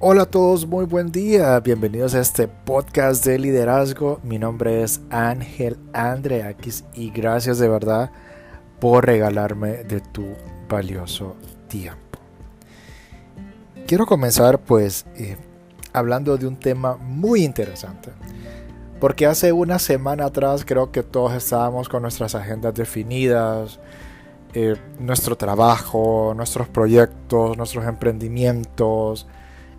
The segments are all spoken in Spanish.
Hola a todos, muy buen día. Bienvenidos a este podcast de liderazgo. Mi nombre es Ángel Andreakis y gracias de verdad por regalarme de tu valioso tiempo. Quiero comenzar pues eh, hablando de un tema muy interesante. Porque hace una semana atrás creo que todos estábamos con nuestras agendas definidas, eh, nuestro trabajo, nuestros proyectos, nuestros emprendimientos,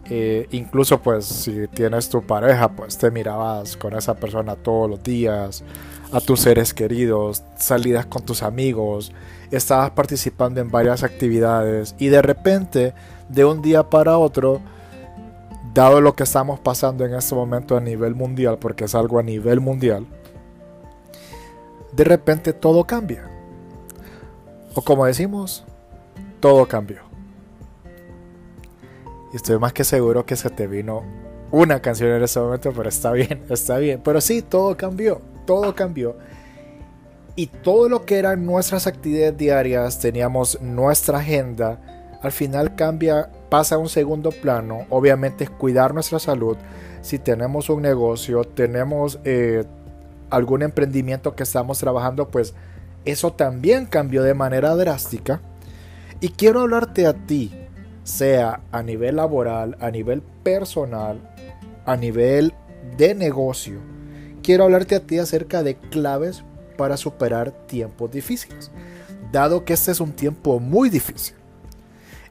eh, incluso pues si tienes tu pareja, pues te mirabas con esa persona todos los días, a tus seres queridos, salidas con tus amigos, estabas participando en varias actividades y de repente, de un día para otro, dado lo que estamos pasando en este momento a nivel mundial, porque es algo a nivel mundial, de repente todo cambia. O como decimos, todo cambió. Y estoy más que seguro que se te vino una canción en ese momento, pero está bien, está bien. Pero sí, todo cambió, todo cambió. Y todo lo que eran nuestras actividades diarias, teníamos nuestra agenda, al final cambia, pasa a un segundo plano. Obviamente es cuidar nuestra salud. Si tenemos un negocio, tenemos eh, algún emprendimiento que estamos trabajando, pues eso también cambió de manera drástica. Y quiero hablarte a ti sea a nivel laboral, a nivel personal, a nivel de negocio, quiero hablarte a ti acerca de claves para superar tiempos difíciles. Dado que este es un tiempo muy difícil.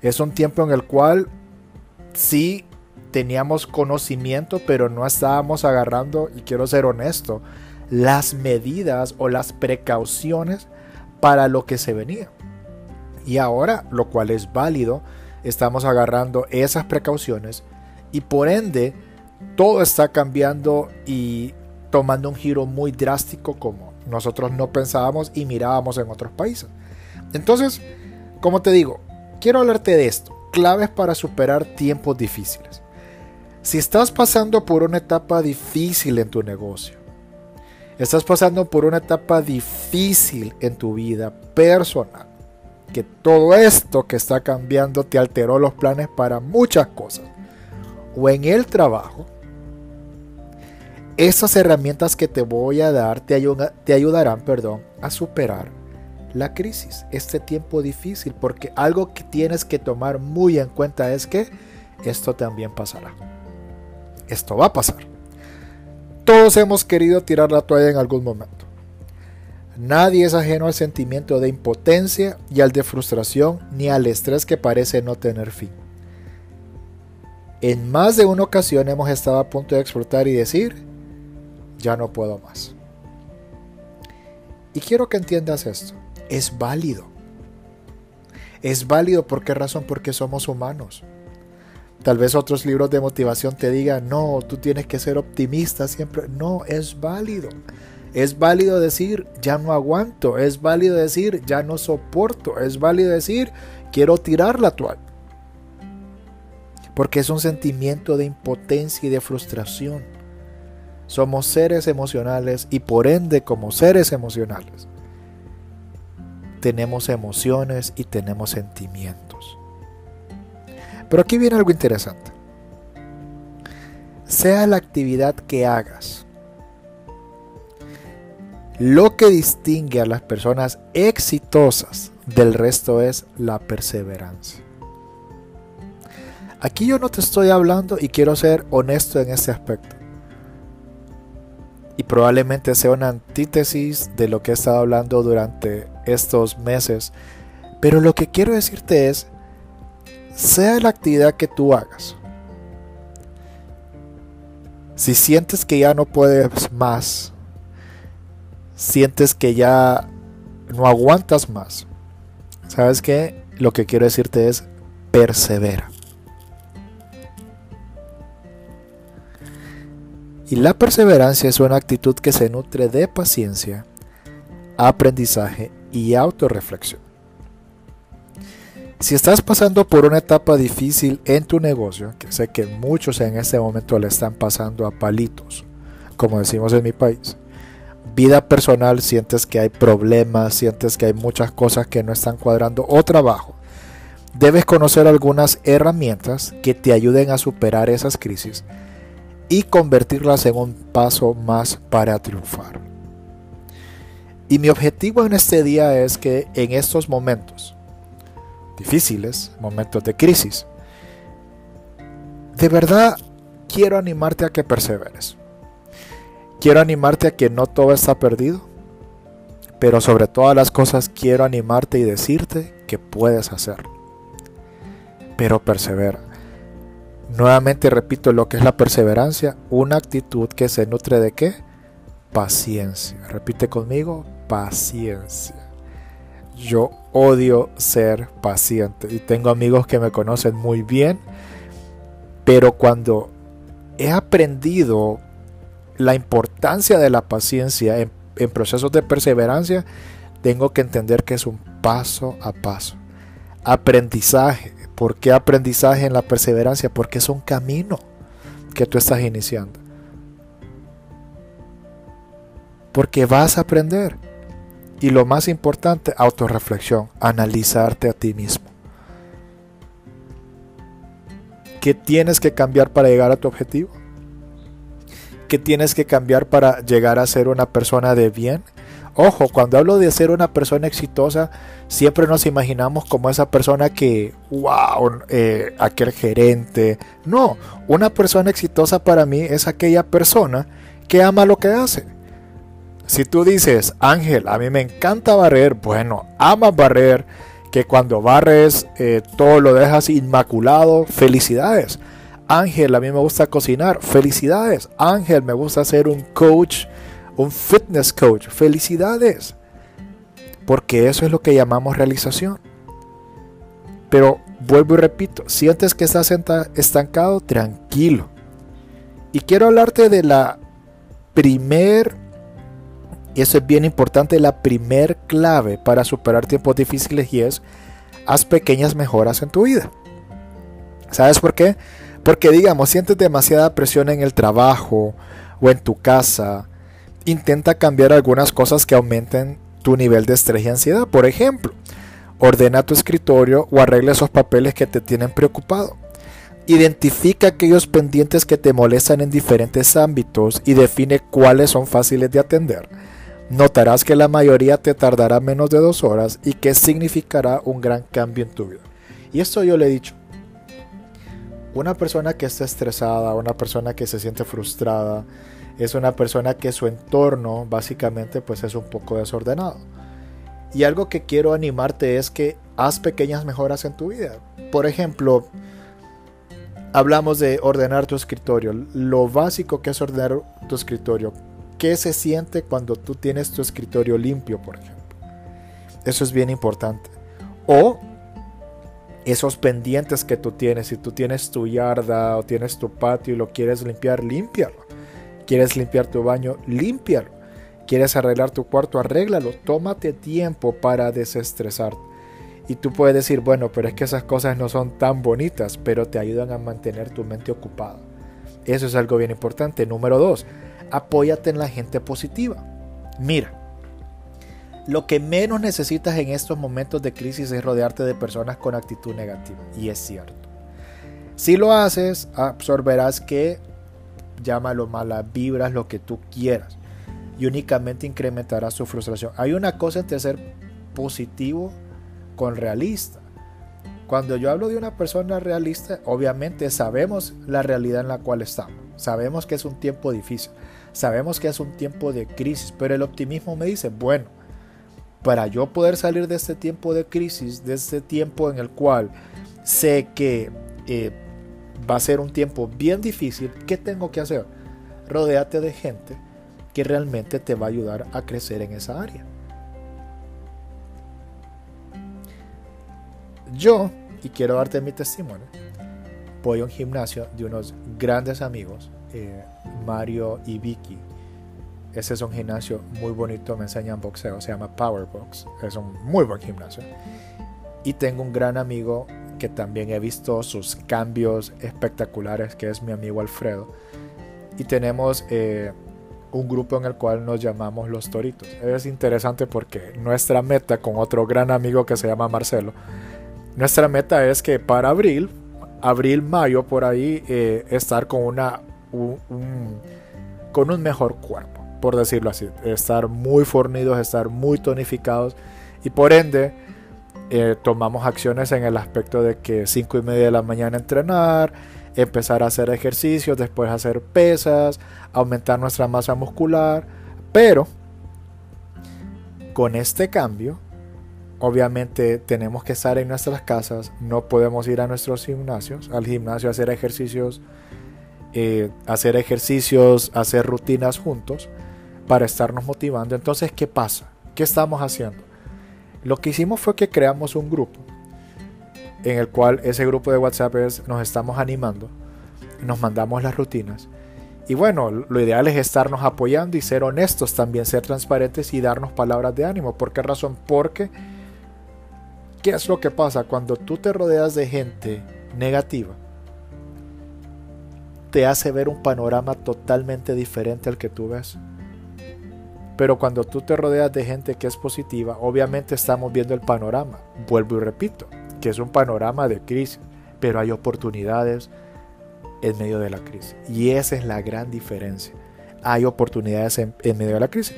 Es un tiempo en el cual sí teníamos conocimiento, pero no estábamos agarrando, y quiero ser honesto, las medidas o las precauciones para lo que se venía. Y ahora, lo cual es válido, estamos agarrando esas precauciones y por ende todo está cambiando y tomando un giro muy drástico como nosotros no pensábamos y mirábamos en otros países. Entonces, como te digo, quiero hablarte de esto, claves para superar tiempos difíciles. Si estás pasando por una etapa difícil en tu negocio, estás pasando por una etapa difícil en tu vida personal, que todo esto que está cambiando te alteró los planes para muchas cosas. O en el trabajo, esas herramientas que te voy a dar te, te ayudarán perdón, a superar la crisis, este tiempo difícil, porque algo que tienes que tomar muy en cuenta es que esto también pasará. Esto va a pasar. Todos hemos querido tirar la toalla en algún momento. Nadie es ajeno al sentimiento de impotencia y al de frustración ni al estrés que parece no tener fin. En más de una ocasión hemos estado a punto de explotar y decir, ya no puedo más. Y quiero que entiendas esto, es válido. Es válido por qué razón, porque somos humanos. Tal vez otros libros de motivación te digan, no, tú tienes que ser optimista siempre. No, es válido. Es válido decir, ya no aguanto. Es válido decir, ya no soporto. Es válido decir, quiero tirar la toalla. Porque es un sentimiento de impotencia y de frustración. Somos seres emocionales y por ende como seres emocionales tenemos emociones y tenemos sentimientos. Pero aquí viene algo interesante. Sea la actividad que hagas, lo que distingue a las personas exitosas del resto es la perseverancia. Aquí yo no te estoy hablando y quiero ser honesto en este aspecto. Y probablemente sea una antítesis de lo que he estado hablando durante estos meses. Pero lo que quiero decirte es, sea la actividad que tú hagas, si sientes que ya no puedes más, sientes que ya no aguantas más, ¿sabes qué? Lo que quiero decirte es persevera. Y la perseverancia es una actitud que se nutre de paciencia, aprendizaje y autorreflexión. Si estás pasando por una etapa difícil en tu negocio, que sé que muchos en este momento le están pasando a palitos, como decimos en mi país, vida personal sientes que hay problemas, sientes que hay muchas cosas que no están cuadrando o trabajo, debes conocer algunas herramientas que te ayuden a superar esas crisis y convertirlas en un paso más para triunfar. Y mi objetivo en este día es que en estos momentos difíciles, momentos de crisis, de verdad quiero animarte a que perseveres. Quiero animarte a que no todo está perdido, pero sobre todas las cosas quiero animarte y decirte que puedes hacerlo. Pero persevera. Nuevamente repito lo que es la perseverancia, una actitud que se nutre de qué? Paciencia. Repite conmigo, paciencia. Yo odio ser paciente y tengo amigos que me conocen muy bien, pero cuando he aprendido la importancia de la paciencia en, procesos de perseverancia, tengo que entender que es un paso a paso. Aprendizaje. ¿Por qué aprendizaje en la perseverancia? Porque es un camino que tú estás iniciando. Porque vas a aprender. Y lo más importante, autorreflexión, analizarte a ti mismo. ¿Qué tienes que cambiar para llegar a tu objetivo? ¿Qué tienes que cambiar para llegar a ser una persona de bien? Ojo, cuando hablo de ser una persona exitosa, siempre nos imaginamos como esa persona que, wow, eh, aquel gerente. No, una persona exitosa para mí es aquella persona que ama lo que hace si tú dices, Ángel, a mí me encanta barrer, bueno, amas barrer, que cuando barres eh, todo lo dejas inmaculado, felicidades. Ángel, a mí me gusta cocinar, felicidades. Ángel, me gusta ser un coach, un fitness coach, felicidades. Porque eso es lo que llamamos realización. Pero vuelvo y repito, sientes que estás estancado, tranquilo. Y quiero hablarte de la primer y eso es bien importante, la primer clave para superar tiempos difíciles y es, haz pequeñas mejoras en tu vida. ¿Sabes por qué? Porque digamos, sientes demasiada presión en el trabajo o en tu casa, intenta cambiar algunas cosas que aumenten tu nivel de estrés y ansiedad. Por ejemplo, ordena tu escritorio o arregla esos papeles que te tienen preocupado. Identifica aquellos pendientes que te molestan en diferentes ámbitos y define cuáles son fáciles de atender. Notarás que la mayoría te tardará menos de dos horas y que significará un gran cambio en tu vida. Y esto yo le he dicho. Una persona que está estresada, una persona que se siente frustrada, es una persona que su entorno básicamente pues es un poco desordenado. Y algo que quiero animarte es que haz pequeñas mejoras en tu vida. Por ejemplo, hablamos de ordenar tu escritorio. Lo básico que es ordenar tu escritorio qué se siente cuando tú tienes tu escritorio limpio, por ejemplo. Eso es bien importante. O esos pendientes que tú tienes, si tú tienes tu yarda o tienes tu patio y lo quieres limpiar, límpialo. Quieres limpiar tu baño, límpialo. Quieres arreglar tu cuarto, arréglalo. Tómate tiempo para desestresarte. Y tú puedes decir, bueno, pero es que esas cosas no son tan bonitas, pero te ayudan a mantener tu mente ocupada. Eso es algo bien importante. Número dos, apóyate en la gente positiva. Mira, lo que menos necesitas en estos momentos de crisis es rodearte de personas con actitud negativa. Y es cierto. Si lo haces, absorberás que, llámalo malas vibras, lo que tú quieras. Y únicamente incrementarás su frustración. Hay una cosa entre ser positivo con realista. Cuando yo hablo de una persona realista, obviamente sabemos la realidad en la cual estamos. Sabemos que es un tiempo difícil. Sabemos que es un tiempo de crisis, pero el optimismo me dice, bueno, para yo poder salir de este tiempo de crisis, de este tiempo en el cual sé que eh, va a ser un tiempo bien difícil, ¿qué tengo que hacer? Rodéate de gente que realmente te va a ayudar a crecer en esa área. Yo, y quiero darte mi testimonio, voy a un gimnasio de unos grandes amigos eh, Mario y Vicky. Ese es un gimnasio muy bonito, me enseñan boxeo, se llama Power Box. Es un muy buen gimnasio. Y tengo un gran amigo que también he visto sus cambios espectaculares, que es mi amigo Alfredo. Y tenemos eh, un grupo en el cual nos llamamos Los Toritos. Es interesante porque nuestra meta con otro gran amigo que se llama Marcelo, nuestra meta es que para abril, abril, mayo, por ahí, eh, estar con una con un mejor cuerpo, por decirlo así. Estar muy fornidos, estar muy tonificados y por ende eh, tomamos acciones en el aspecto de que 5 y media de la mañana entrenar, empezar a hacer ejercicios, después hacer pesas, aumentar nuestra masa muscular, pero con este cambio, obviamente tenemos que estar en nuestras casas, no podemos ir a nuestros gimnasios, al gimnasio a hacer ejercicios, eh, hacer ejercicios, hacer rutinas juntos para estarnos motivando. Entonces, ¿qué pasa? ¿Qué estamos haciendo? Lo que hicimos fue que creamos un grupo en el cual ese grupo de WhatsApp nos estamos animando, nos mandamos las rutinas. Y bueno, lo ideal es estarnos apoyando y ser honestos también, ser transparentes y darnos palabras de ánimo. ¿Por qué razón? Porque, ¿qué es lo que pasa? Cuando tú te rodeas de gente negativa, te hace ver un panorama totalmente diferente al que tú ves. Pero cuando tú te rodeas de gente que es positiva, obviamente estamos viendo el panorama. Vuelvo y repito, que es un panorama de crisis, pero hay oportunidades en medio de la crisis. Y esa es la gran diferencia. Hay oportunidades en, medio de la crisis.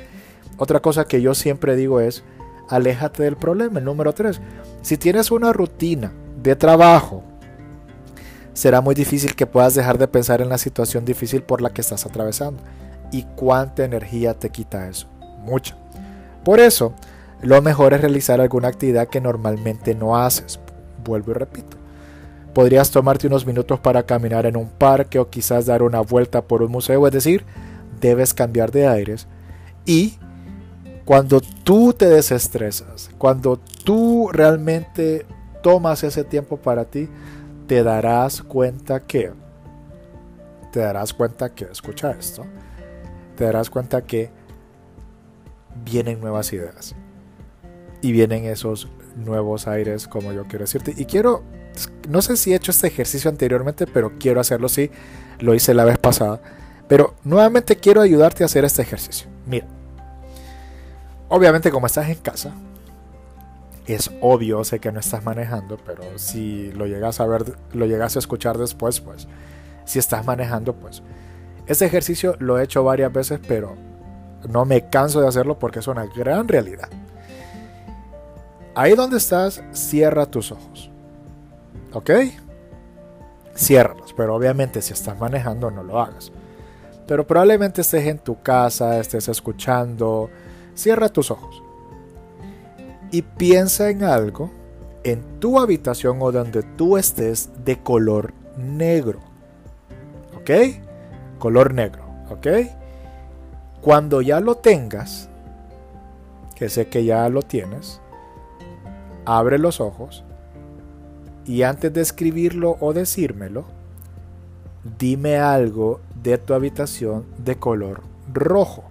Otra cosa que yo siempre digo es, aléjate del problema. El número tres, si tienes una rutina de trabajo, será muy difícil que puedas dejar de pensar en la situación difícil por la que estás atravesando. ¿Y cuánta energía te quita eso? Mucha. Por eso, lo mejor es realizar alguna actividad que normalmente no haces. Vuelvo y repito. Podrías tomarte unos minutos para caminar en un parque o quizás dar una vuelta por un museo, es decir, debes cambiar de aires. Y cuando tú te desestresas, cuando tú realmente tomas ese tiempo para ti, te darás cuenta que, te darás cuenta que, escucha esto, te darás cuenta que vienen nuevas ideas y vienen esos nuevos aires, como yo quiero decirte. Y quiero, no sé si he hecho este ejercicio anteriormente, pero quiero hacerlo sí, lo hice la vez pasada. Pero nuevamente quiero ayudarte a hacer este ejercicio. Mira, obviamente como estás en casa, es obvio, sé que no estás manejando, pero si lo llegas a ver, lo llegas a escuchar después, pues, si estás manejando, pues, este ejercicio lo he hecho varias veces, pero no me canso de hacerlo porque es una gran realidad. Ahí donde estás, cierra tus ojos. ¿Ok? Ciérralos, pero obviamente si estás manejando no lo hagas. Pero probablemente estés en tu casa, estés escuchando. Cierra tus ojos. Y piensa en algo en tu habitación o donde tú estés de color negro. ¿Ok? Color negro, ¿ok? Cuando ya lo tengas, que sé que ya lo tienes, abre los ojos y antes de escribirlo o decírmelo, dime algo de tu habitación de color rojo.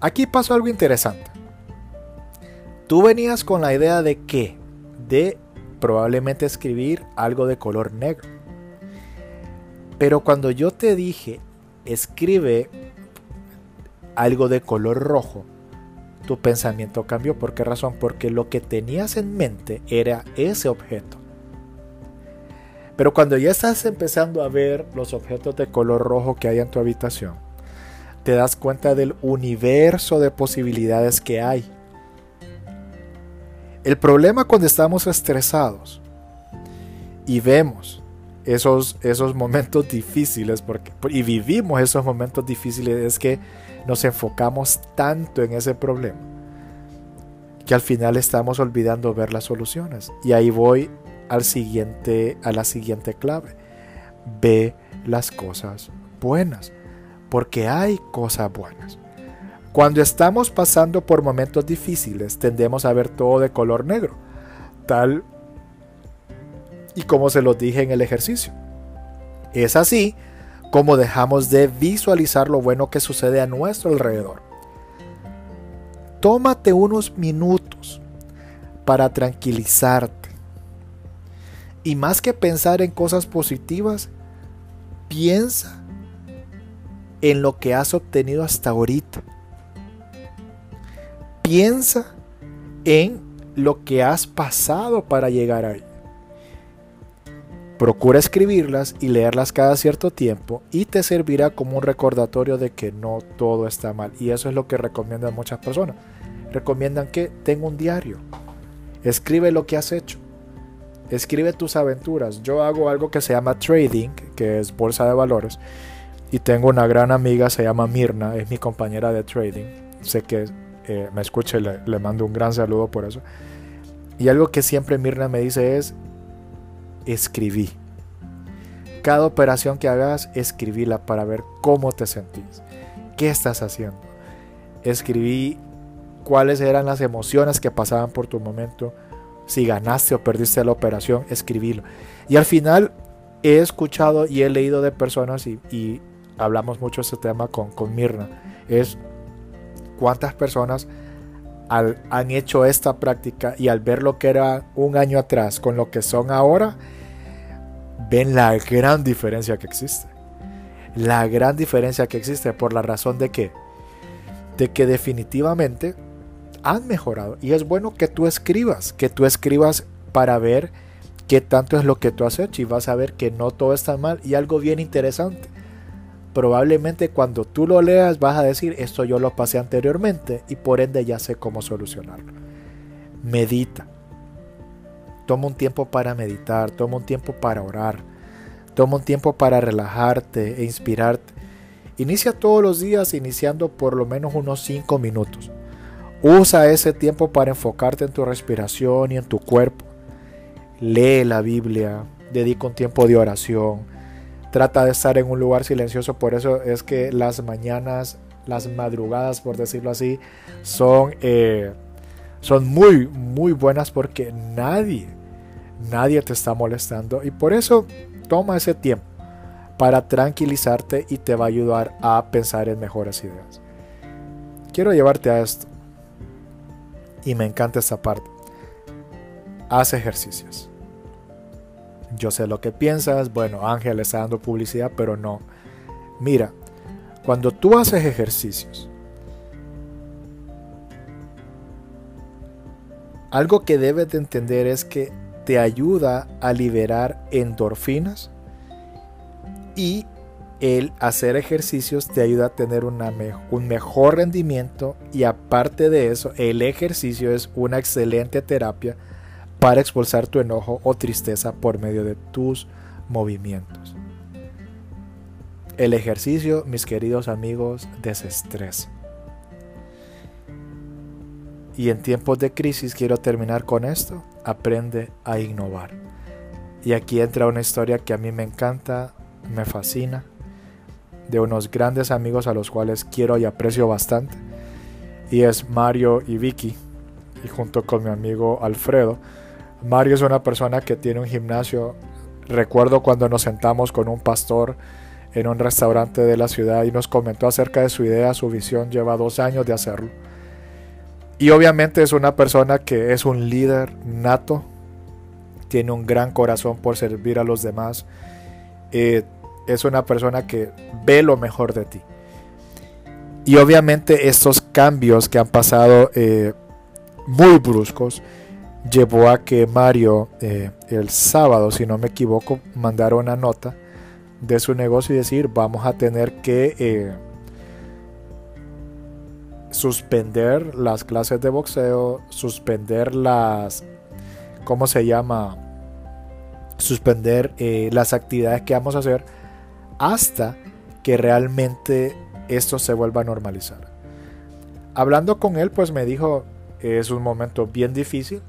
Aquí pasó algo interesante. Tú venías con la idea de qué? De probablemente escribir algo de color negro. Pero cuando yo te dije, escribe algo de color rojo, tu pensamiento cambió. ¿Por qué razón? Porque lo que tenías en mente era ese objeto. Pero cuando ya estás empezando a ver los objetos de color rojo que hay en tu habitación, te das cuenta del universo de posibilidades que hay. El problema cuando estamos estresados y vemos esos, esos momentos difíciles porque, y vivimos esos momentos difíciles es que nos enfocamos tanto en ese problema que al final estamos olvidando ver las soluciones. Y ahí voy al siguiente, a la siguiente clave. Ve las cosas buenas, porque hay cosas buenas. Cuando estamos pasando por momentos difíciles, tendemos a ver todo de color negro, tal y como se los dije en el ejercicio. Es así como dejamos de visualizar lo bueno que sucede a nuestro alrededor. Tómate unos minutos para tranquilizarte. Y más que pensar en cosas positivas, piensa en lo que has obtenido hasta ahorita. Piensa en lo que has pasado para llegar ahí. Procura escribirlas y leerlas cada cierto tiempo y te servirá como un recordatorio de que no todo está mal. Y eso es lo que recomiendan muchas personas. Recomiendan que tenga un diario. Escribe lo que has hecho. Escribe tus aventuras. Yo hago algo que se llama trading, que es bolsa de valores. Y tengo una gran amiga, se llama Mirna, es mi compañera de trading. Sé que eh, me escucha y le, le mando un gran saludo por eso. Y algo que siempre Mirna me dice es, escribí. Cada operación que hagas, escribíla para ver cómo te sentís. ¿Qué estás haciendo? Escribí cuáles eran las emociones que pasaban por tu momento. Si ganaste o perdiste la operación, escribílo. Y al final he escuchado y he leído de personas y, hablamos mucho de este tema con, con Mirna. Es cuántas personas han hecho esta práctica y al ver lo que era un año atrás con lo que son ahora, ven la gran diferencia que existe. La gran diferencia que existe por la razón de que, de que definitivamente han mejorado. Y es bueno que tú escribas, que tú escribas para ver qué tanto es lo que tú has hecho y vas a ver que no todo está mal y algo bien interesante. Probablemente cuando tú lo leas vas a decir, esto yo lo pasé anteriormente y por ende ya sé cómo solucionarlo. Medita. Toma un tiempo para meditar, toma un tiempo para orar, toma un tiempo para relajarte e inspirarte. Inicia todos los días iniciando por lo menos unos 5 minutos. Usa ese tiempo para enfocarte en tu respiración y en tu cuerpo. Lee la Biblia, dedica un tiempo de oración. Trata de estar en un lugar silencioso, por eso es que las mañanas, las madrugadas, por decirlo así, son, eh, son muy, muy buenas porque nadie, nadie te está molestando y por eso toma ese tiempo para tranquilizarte y te va a ayudar a pensar en mejores ideas. Quiero llevarte a esto y me encanta esta parte. Haz ejercicios. Yo sé lo que piensas, bueno, Ángel está dando publicidad, pero no. Mira, cuando tú haces ejercicios, algo que debes de entender es que te ayuda a liberar endorfinas y el hacer ejercicios te ayuda a tener un mejor rendimiento y aparte de eso, el ejercicio es una excelente terapia para expulsar tu enojo o tristeza por medio de tus movimientos. El ejercicio, mis queridos amigos, desestresa. Y en tiempos de crisis quiero terminar con esto aprende a innovar. Y aquí entra una historia que a mí me encanta, me fascina, de unos grandes amigos a los cuales quiero y aprecio bastante. Y es Mario y Vicky, y junto con mi amigo Alfredo. Mario es una persona que tiene un gimnasio. Recuerdo cuando nos sentamos con un pastor en un restaurante de la ciudad y nos comentó acerca de su idea, su visión. Lleva dos años de hacerlo y obviamente es una persona que es un líder nato, tiene un gran corazón por servir a los demás, eh, es una persona que ve lo mejor de ti. Y obviamente estos cambios que han pasado eh, muy bruscos llevó a que Mario eh, el sábado, si no me equivoco, mandara una nota de su negocio y decir vamos a tener que suspender las clases de boxeo, suspender las, ¿cómo se llama? Suspender eh, las actividades que vamos a hacer hasta que realmente esto se vuelva a normalizar. Hablando con él, pues me dijo, es un momento bien difícil,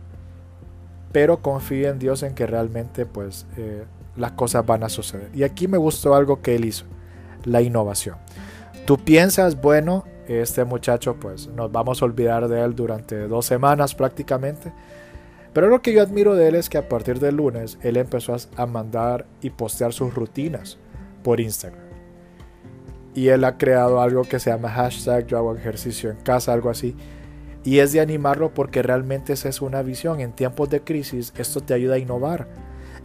pero confío en Dios en que realmente pues eh, las cosas van a suceder. Y aquí me gustó algo que él hizo, la innovación. Tú piensas, bueno, este muchacho pues nos vamos a olvidar de él durante dos semanas prácticamente. Pero lo que yo admiro de él es que a partir del lunes él empezó a mandar y postear sus rutinas por Instagram. Y él ha creado algo que se llama hashtag yo hago ejercicio en casa, algo así. Y es de animarlo porque realmente esa es una visión. En tiempos de crisis esto te ayuda a innovar.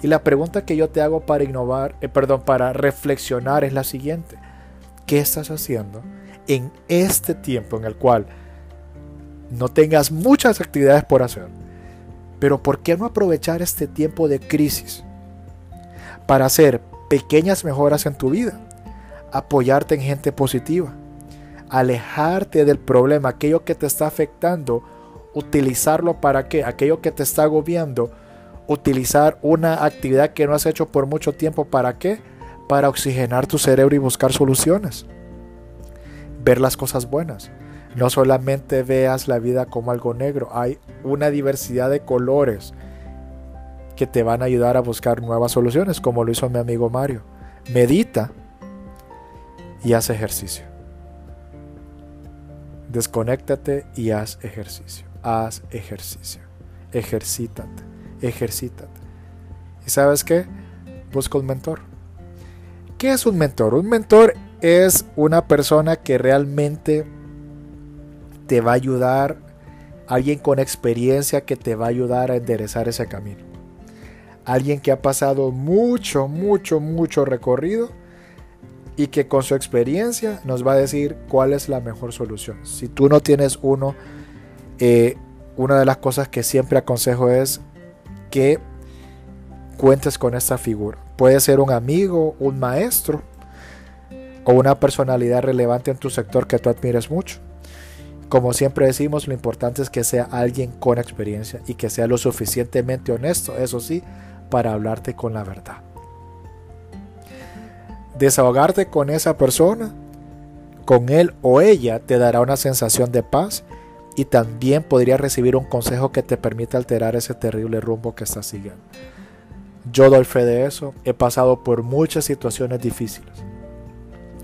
Y la pregunta que yo te hago para innovar, eh, perdón, para reflexionar es la siguiente. ¿Qué estás haciendo en este tiempo en el cual no tengas muchas actividades por hacer, Pero ¿por qué no aprovechar este tiempo de crisis para hacer pequeñas mejoras en tu vida? Apoyarte en gente positiva, alejarte del problema, aquello que te está afectando, utilizarlo para qué, aquello que te está agobiando, utilizar una actividad que no has hecho por mucho tiempo, ¿para qué? Para oxigenar tu cerebro y buscar soluciones. Ver las cosas buenas. No solamente veas la vida como algo negro, hay una diversidad de colores que te van a ayudar a buscar nuevas soluciones, como lo hizo mi amigo Mario. Medita y haz ejercicio. Desconéctate y haz ejercicio. Haz ejercicio. Ejercítate ejercítate. ¿Y sabes qué? Busca un mentor. ¿Qué es un mentor? Un mentor es una persona que realmente te va a ayudar, alguien con experiencia que te va a ayudar a enderezar ese camino. Alguien que ha pasado mucho, mucho, mucho recorrido y que con su experiencia nos va a decir cuál es la mejor solución. Si tú no tienes uno, eh, una de las cosas que siempre aconsejo es que cuentes con esta figura. Puede ser un amigo, un maestro o una personalidad relevante en tu sector que tú admires mucho. Como siempre decimos, lo importante es que sea alguien con experiencia y que sea lo suficientemente honesto, eso sí, para hablarte con la verdad. Desahogarte con esa persona, con él o ella, te dará una sensación de paz y también podría recibir un consejo que te permita alterar ese terrible rumbo que estás siguiendo. Yo doy fe de eso, he pasado por muchas situaciones difíciles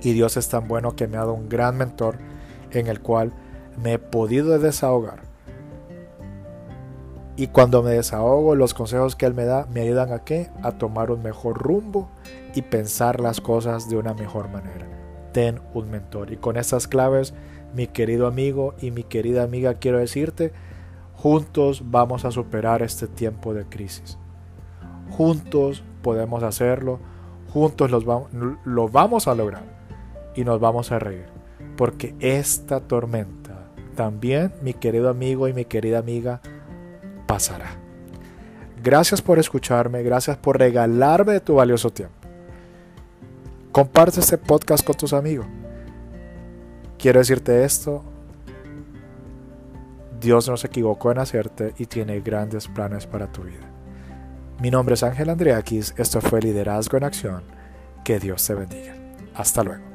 y Dios es tan bueno que me ha dado un gran mentor en el cual me he podido desahogar. Y cuando me desahogo, los consejos que Él me da me ayudan a qué? A tomar un mejor rumbo y pensar las cosas de una mejor manera. Ten un mentor. Y con estas claves mi querido amigo y mi querida amiga, quiero decirte, juntos vamos a superar este tiempo de crisis. Juntos podemos hacerlo, juntos lo vamos a lograr y nos vamos a reír. Porque esta tormenta también, mi querido amigo y mi querida amiga, pasará. Gracias por escucharme, gracias por regalarme de tu valioso tiempo. Comparte este podcast con tus amigos. Quiero decirte esto, Dios no se equivocó en hacerte y tiene grandes planes para tu vida. Mi nombre es Ángel Andreakis, esto fue Liderazgo en Acción, que Dios te bendiga. Hasta luego.